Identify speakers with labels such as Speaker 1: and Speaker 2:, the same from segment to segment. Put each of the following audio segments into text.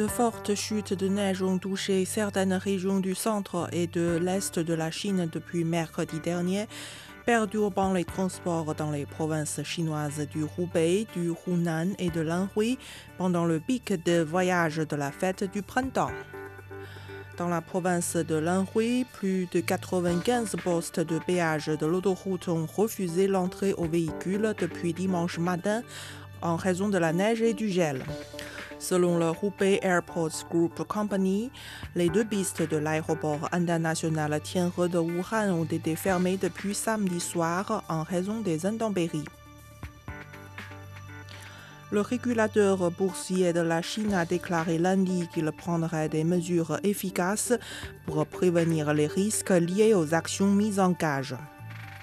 Speaker 1: De fortes chutes de neige ont touché certaines régions du centre et de l'est de la Chine depuis mercredi dernier, perturbant les transports dans les provinces chinoises du Hubei, du Hunan et de l'Anhui pendant le pic de voyage de la fête du printemps. Dans la province de l'Anhui, plus de 95 postes de péage de l'autoroute ont refusé l'entrée aux véhicules depuis dimanche matin en raison de la neige et du gel. Selon le Hubei Airports Group Company, les deux pistes de l'aéroport international Tianhe de Wuhan ont été fermées depuis samedi soir en raison des intempéries. Le régulateur boursier de la Chine a déclaré lundi qu'il prendrait des mesures efficaces pour prévenir les risques liés aux actions mises en gage.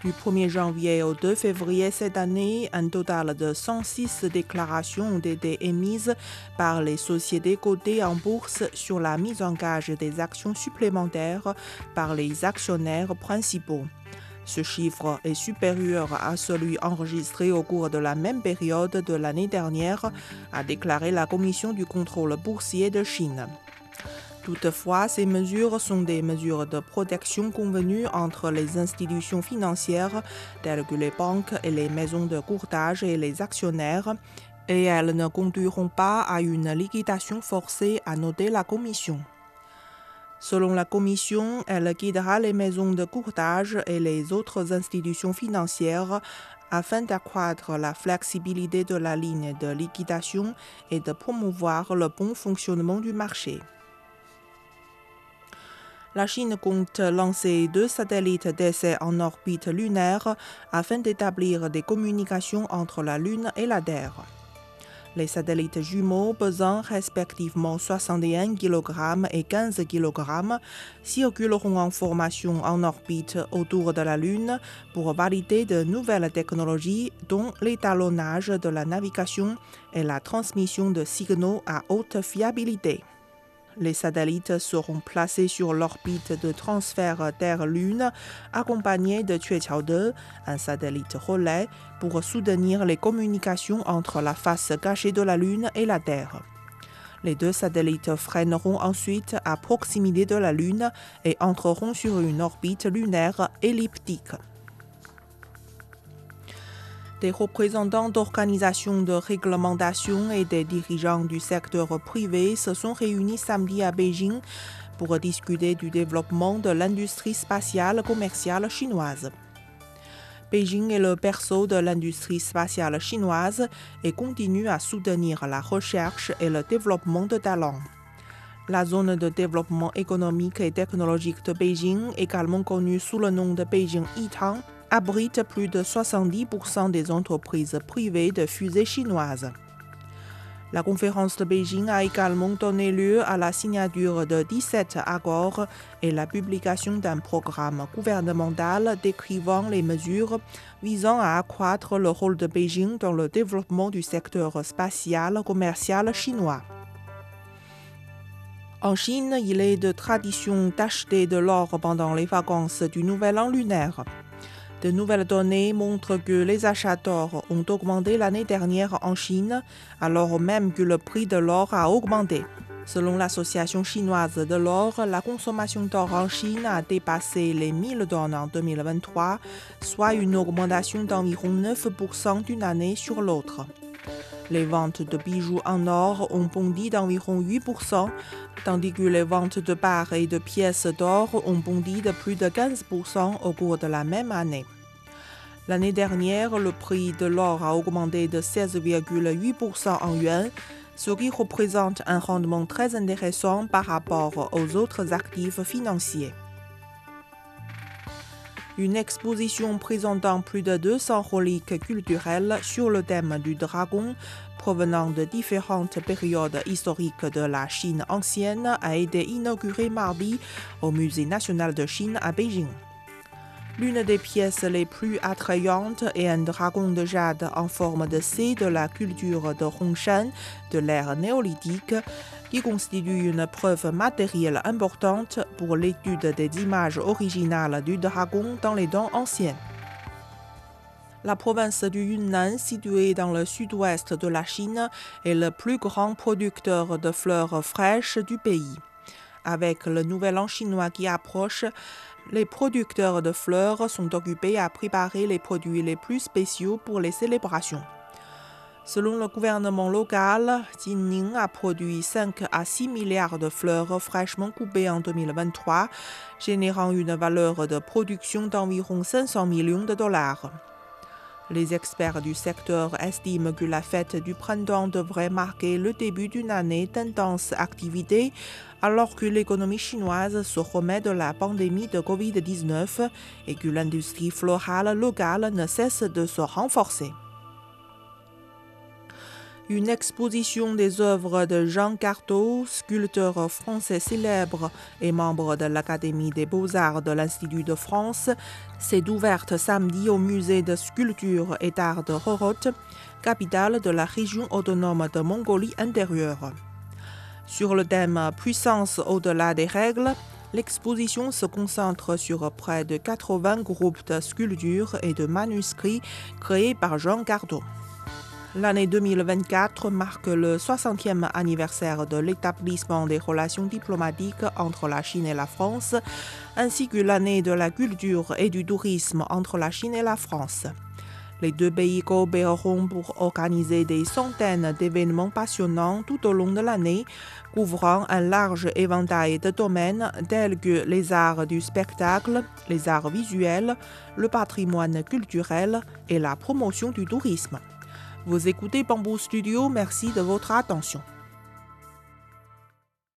Speaker 1: Du 1er janvier au 2 février cette année, un total de 106 déclarations ont été émises par les sociétés cotées en bourse sur la mise en gage des actions supplémentaires par les actionnaires principaux. Ce chiffre est supérieur à celui enregistré au cours de la même période de l'année dernière, a déclaré la Commission du contrôle boursier de Chine. Toutefois, ces mesures sont des mesures de protection convenues entre les institutions financières telles que les banques et les maisons de courtage et les actionnaires, et elles ne conduiront pas à une liquidation forcée, a noté la Commission. Selon la Commission, elle guidera les maisons de courtage et les autres institutions financières afin d'accroître la flexibilité de la ligne de liquidation et de promouvoir le bon fonctionnement du marché. La Chine compte lancer deux satellites d'essai en orbite lunaire afin d'établir des communications entre la Lune et la Terre. Les satellites jumeaux pesant respectivement 61 kg et 15 kg circuleront en formation en orbite autour de la Lune pour valider de nouvelles technologies dont l'étalonnage de la navigation et la transmission de signaux à haute fiabilité. Les satellites seront placés sur l'orbite de transfert Terre-Lune, accompagnés de Tueqiao 2, un satellite relais, pour soutenir les communications entre la face cachée de la Lune et la Terre. Les deux satellites freineront ensuite à proximité de la Lune et entreront sur une orbite lunaire elliptique. Des représentants d'organisations de réglementation et des dirigeants du secteur privé se sont réunis samedi à Beijing pour discuter du développement de l'industrie spatiale commerciale chinoise. Beijing est le berceau de l'industrie spatiale chinoise et continue à soutenir la recherche et le développement de talents. La zone de développement économique et technologique de Beijing, également connue sous le nom de Beijing Yitang, abrite plus de 70% des entreprises privées de fusées chinoises. La conférence de Beijing a également donné lieu à la signature de 17 accords et la publication d'un programme gouvernemental décrivant les mesures visant à accroître le rôle de Beijing dans le développement du secteur spatial commercial chinois. En Chine, il est de tradition d'acheter de l'or pendant les vacances du Nouvel An lunaire. De nouvelles données montrent que les achats d'or ont augmenté l'année dernière en Chine, alors même que le prix de l'or a augmenté. Selon l'Association chinoise de l'or, la consommation d'or en Chine a dépassé les 1000 tonnes en 2023, soit une augmentation d'environ 9% d'une année sur l'autre. Les ventes de bijoux en or ont bondi d'environ 8%, tandis que les ventes de barres et de pièces d'or ont bondi de plus de 15% au cours de la même année. L'année dernière, le prix de l'or a augmenté de 16,8% en yuan, ce qui représente un rendement très intéressant par rapport aux autres actifs financiers. Une exposition présentant plus de 200 reliques culturelles sur le thème du dragon provenant de différentes périodes historiques de la Chine ancienne a été inauguré mardi au Musée national de Chine à Beijing. L'une des pièces les plus attrayantes est un dragon de jade en forme de C de la culture de Hongshan de l'ère néolithique, qui constitue une preuve matérielle importante pour l'étude des images originales du dragon dans les dents anciennes. La province du Yunnan, située dans le sud-ouest de la Chine, est le plus grand producteur de fleurs fraîches du pays. Avec le nouvel an chinois qui approche, les producteurs de fleurs sont occupés à préparer les produits les plus spéciaux pour les célébrations. Selon le gouvernement local, Jinning a produit 5 à 6 milliards de fleurs fraîchement coupées en 2023, générant une valeur de production d'environ 500 millions de dollars. Les experts du secteur estiment que la fête du printemps devrait marquer le début d'une année d'intense activité alors que l'économie chinoise se remet de la pandémie de Covid-19 et que l'industrie florale locale ne cesse de se renforcer. Une exposition des œuvres de Jean Carteau, sculpteur français célèbre et membre de l'Académie des beaux-arts de l'Institut de France, s'est ouverte samedi au musée de sculpture et d'art de Roroth, capitale de la région autonome de Mongolie intérieure. Sur le thème Puissance au-delà des règles, l'exposition se concentre sur près de 80 groupes de sculptures et de manuscrits créés par Jean Carteau. L'année 2024 marque le 60e anniversaire de l'établissement des relations diplomatiques entre la Chine et la France, ainsi que l'année de la culture et du tourisme entre la Chine et la France. Les deux pays coopéreront pour organiser des centaines d'événements passionnants tout au long de l'année, couvrant un large éventail de domaines tels que les arts du spectacle, les arts visuels, le patrimoine culturel et la promotion du tourisme. Vous écoutez Bamboo Studio, merci de votre attention.